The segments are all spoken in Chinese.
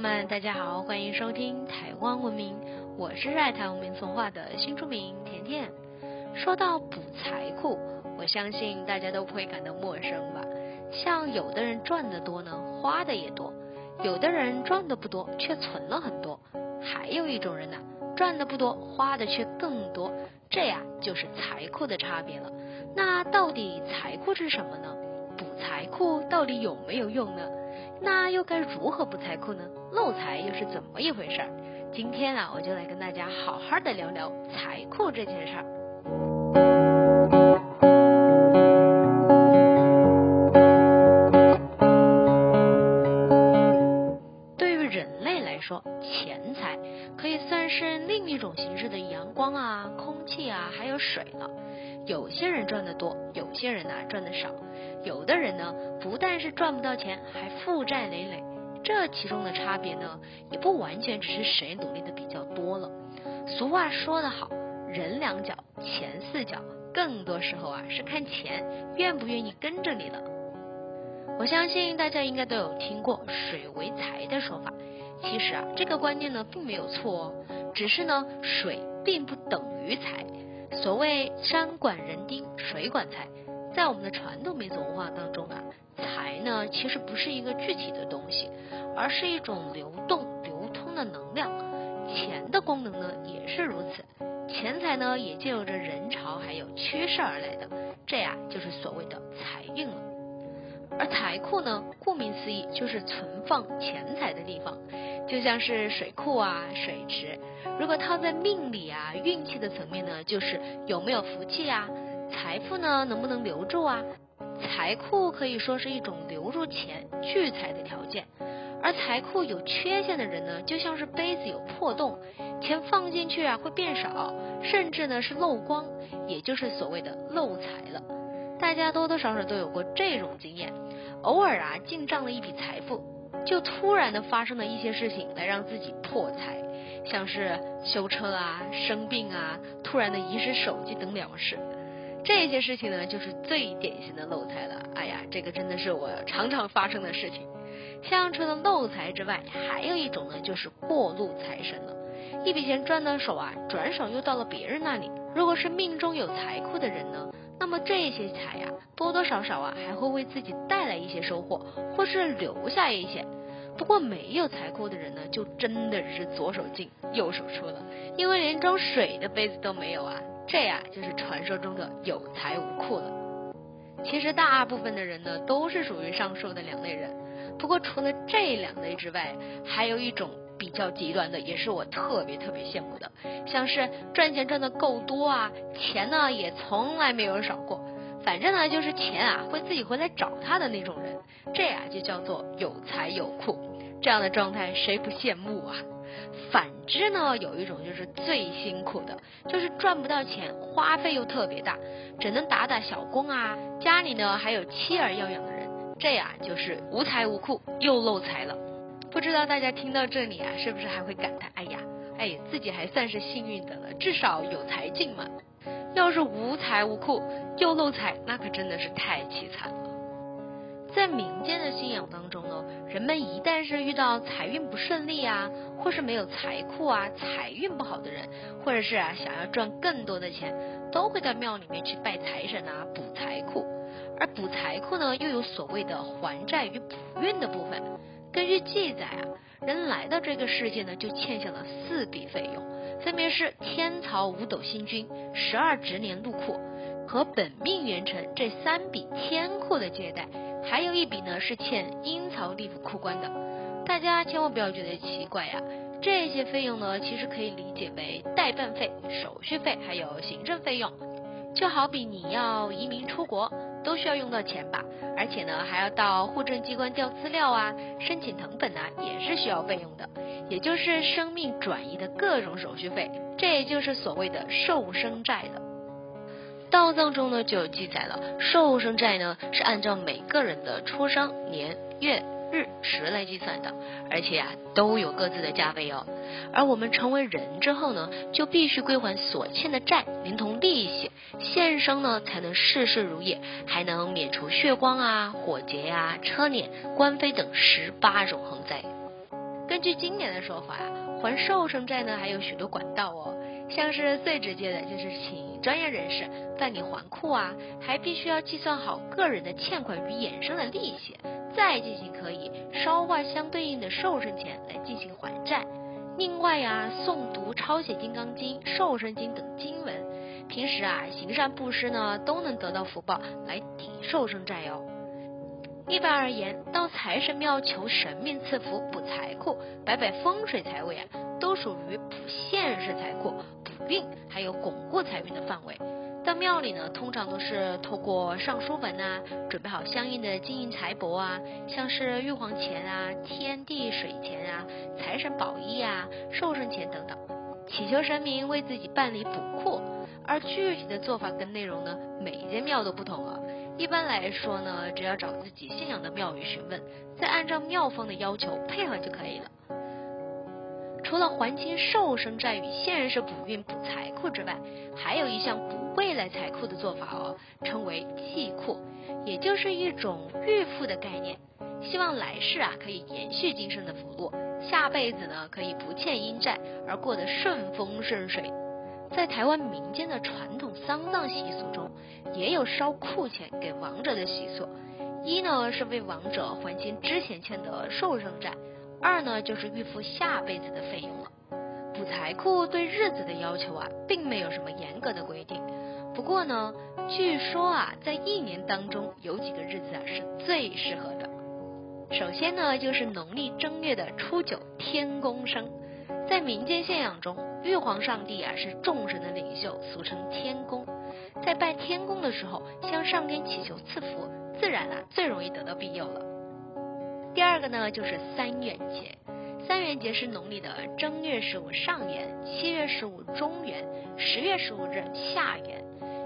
朋友们，大家好，欢迎收听台湾文明，我是爱台文明从化的新出名甜甜。说到补财库，我相信大家都不会感到陌生吧？像有的人赚的多呢，花的也多；有的人赚的不多，却存了很多；还有一种人呢，赚的不多，花的却更多。这呀，就是财库的差别了。那到底财库是什么呢？补财库到底有没有用呢？那又该如何补财库呢？漏财又是怎么一回事儿？今天啊，我就来跟大家好好的聊聊财库这件事儿。对于人类来说，钱财可以算是另一种形式的阳光啊、空气啊，还有水了。有些人赚的多，有些人呢赚的少。有的人呢，不但是赚不到钱，还负债累累。这其中的差别呢，也不完全只是谁努力的比较多了。俗话说得好，人两脚，钱四脚，更多时候啊是看钱愿不愿意跟着你了。我相信大家应该都有听过“水为财”的说法。其实啊，这个观念呢并没有错哦，只是呢，水并不等于财。所谓山管人丁，水管财。在我们的传统民族文化当中啊，财呢其实不是一个具体的东西，而是一种流动、流通的能量。钱的功能呢也是如此，钱财呢也借由着人潮还有趋势而来的，这呀就是所谓的财运了。而财库呢，顾名思义就是存放钱财的地方，就像是水库啊、水池。如果套在命理啊、运气的层面呢，就是有没有福气啊。财富呢能不能留住啊？财库可以说是一种留住钱聚财的条件，而财库有缺陷的人呢，就像是杯子有破洞，钱放进去啊会变少，甚至呢是漏光，也就是所谓的漏财了。大家多多少少都有过这种经验，偶尔啊进账了一笔财富，就突然的发生了一些事情来让自己破财，像是修车啊、生病啊、突然的遗失手机等了事。这些事情呢，就是最典型的漏财了。哎呀，这个真的是我常常发生的事情。像除了漏财之外，还有一种呢，就是过路财神了。一笔钱赚到手啊，转手又到了别人那里。如果是命中有财库的人呢，那么这些财呀，多多少少啊，还会为自己带来一些收获，或是留下一些。不过没有财库的人呢，就真的是左手进右手出了，因为连装水的杯子都没有啊。这呀，就是传说中的有财无库了。其实大部分的人呢，都是属于上述的两类人。不过除了这两类之外，还有一种比较极端的，也是我特别特别羡慕的，像是赚钱赚的够多啊，钱呢也从来没有少过，反正呢就是钱啊会自己回来找他的那种人。这呀就叫做有财有库，这样的状态谁不羡慕啊？反之呢，有一种就是最辛苦的，就是赚不到钱，花费又特别大，只能打打小工啊，家里呢还有妻儿要养的人，这呀就是无财无库又漏财了。不知道大家听到这里啊，是不是还会感叹，哎呀，哎，自己还算是幸运的了，至少有财进嘛。要是无财无库又漏财，那可真的是太凄惨了。在民间的信仰当中呢，人们一旦是遇到财运不顺利啊，或是没有财库啊，财运不好的人，或者是啊想要赚更多的钱，都会到庙里面去拜财神啊，补财库。而补财库呢，又有所谓的还债与补运的部分。根据记载啊，人来到这个世界呢，就欠下了四笔费用，分别是天曹五斗星君、十二值年入库和本命元辰这三笔天库的借贷。还有一笔呢，是欠阴曹地府库官的，大家千万不要觉得奇怪呀。这些费用呢，其实可以理解为代办费、手续费，还有行政费用。就好比你要移民出国，都需要用到钱吧？而且呢，还要到户政机关调资料啊，申请藤本啊，也是需要费用的。也就是生命转移的各种手续费，这也就是所谓的寿生债了。道藏中呢就有记载了，寿生债呢是按照每个人的出生年月日时来计算的，而且啊都有各自的价位哦。而我们成为人之后呢，就必须归还所欠的债，连同利息，现生呢才能事事如意，还能免除血光啊、火劫呀、车碾、官非等十八种横灾。根据今年的说法啊，还寿生债呢还有许多管道哦，像是最直接的就是请专业人士办理还库啊，还必须要计算好个人的欠款与衍生的利息，再进行可以烧化相对应的寿生钱来进行还债。另外呀，诵读、抄写《金刚经》《寿生经》等经文，平时啊行善布施呢，都能得到福报来抵寿生债哟。一般而言，到财神庙求神明赐福、补财库、摆摆风水财位啊，都属于补现实财库、运还有巩固财运的范围。到庙里呢，通常都是透过上书文啊，准备好相应的金银财帛啊，像是玉皇钱啊、天地水钱啊、财神宝衣啊、寿生钱等等，祈求神明为自己办理补库。而具体的做法跟内容呢，每一间庙都不同了。一般来说呢，只要找自己信仰的庙宇询问，再按照庙方的要求配合就可以了。除了还清寿生债与现世补运补财库之外，还有一项补未来财库的做法哦，称为济库，也就是一种预付的概念，希望来世啊可以延续今生的福禄，下辈子呢可以不欠阴债而过得顺风顺水。在台湾民间的传统丧葬习俗中，也有烧库钱给亡者的习俗。一呢是为亡者还清之前欠的寿生债，二呢就是预付下辈子的费用了。补财库对日子的要求啊，并没有什么严格的规定。不过呢，据说啊，在一年当中有几个日子啊是最适合的。首先呢，就是农历正月的初九天公生。在民间信仰中，玉皇上帝啊是众神的领袖，俗称天公。在拜天公的时候，向上天祈求赐福，自然啊最容易得到庇佑了。第二个呢，就是三元节。三元节是农历的正月十五上元、七月十五中元、十月十五日下元。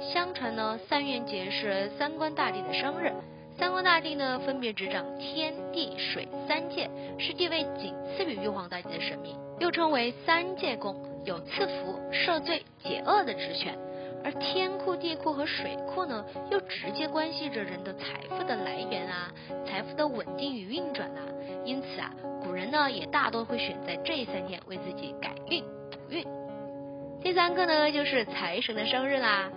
相传呢，三元节是三官大帝的生日。三官大帝呢，分别执掌天地水三界，是地位仅次于玉皇大帝的神明，又称为三界公，有赐福、赦罪、解厄的职权。而天库、地库和水库呢，又直接关系着人的财富的来源啊，财富的稳定与运转啊。因此啊，古人呢也大多会选在这三天为自己改运补运。第三个呢，就是财神的生日啦。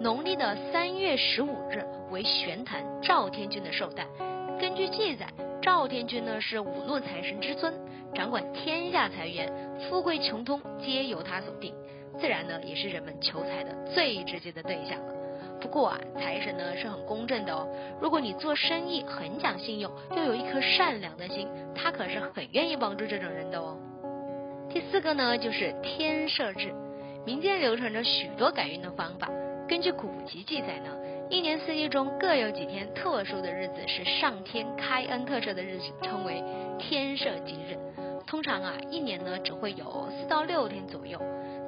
农历的三月十五日为玄坛赵天君的寿诞。根据记载，赵天君呢是五路财神之尊，掌管天下财源，富贵穷通皆由他所定，自然呢也是人们求财的最直接的对象了。不过啊，财神呢是很公正的哦。如果你做生意很讲信用，又有一颗善良的心，他可是很愿意帮助这种人的哦。第四个呢就是天赦日，民间流传着许多改运的方法。根据古籍记载呢，一年四季中各有几天特殊的日子是上天开恩特赦的日子，称为天赦吉日。通常啊，一年呢只会有四到六天左右。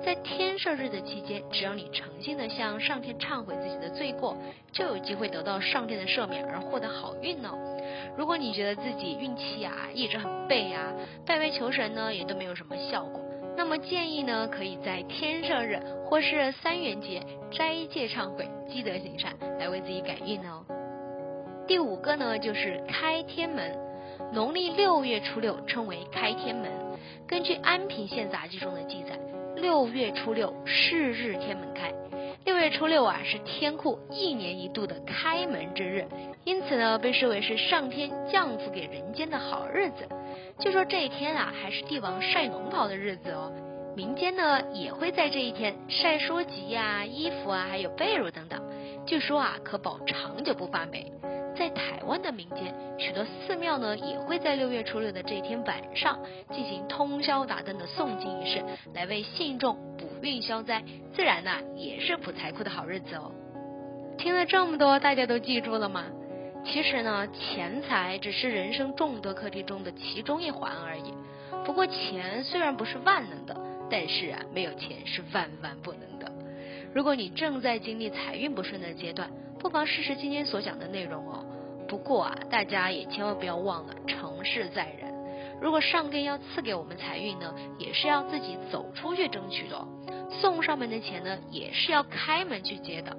在天赦日的期间，只要你诚心的向上天忏悔自己的罪过，就有机会得到上天的赦免而获得好运呢。如果你觉得自己运气啊一直很背啊，拜拜求神呢也都没有什么效果。那么建议呢，可以在天赦日或是三元节斋戒忏悔，积德行善，来为自己改运哦。第五个呢，就是开天门。农历六月初六称为开天门。根据《安平县杂记》中的记载，六月初六是日天门开。六月初六啊，是天库一年一度的开门之日，因此呢，被视为是上天降福给人间的好日子。据说这一天啊，还是帝王晒龙袍的日子哦。民间呢也会在这一天晒书籍呀、衣服啊，还有被褥等等。据说啊，可保长久不发霉。在台湾的民间，许多寺庙呢也会在六月初六的这一天晚上进行通宵达旦的诵经仪式，来为信众补运消灾。自然呢，也是补财库的好日子哦。听了这么多，大家都记住了吗？其实呢，钱财只是人生众多课题中的其中一环而已。不过，钱虽然不是万能的，但是啊，没有钱是万万不能的。如果你正在经历财运不顺的阶段，不妨试试今天所讲的内容哦。不过啊，大家也千万不要忘了成事在人。如果上天要赐给我们财运呢，也是要自己走出去争取的。送上门的钱呢，也是要开门去接的。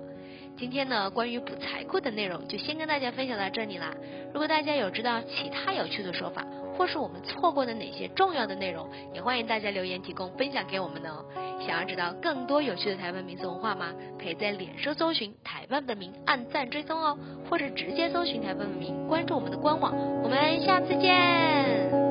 今天呢，关于补财库的内容就先跟大家分享到这里啦。如果大家有知道其他有趣的说法，或是我们错过的哪些重要的内容，也欢迎大家留言提供分享给我们呢。想要知道更多有趣的台湾民俗文化吗？可以在脸书搜寻台湾本名，按赞追踪哦，或者直接搜寻台湾本名，关注我们的官网。我们下次见。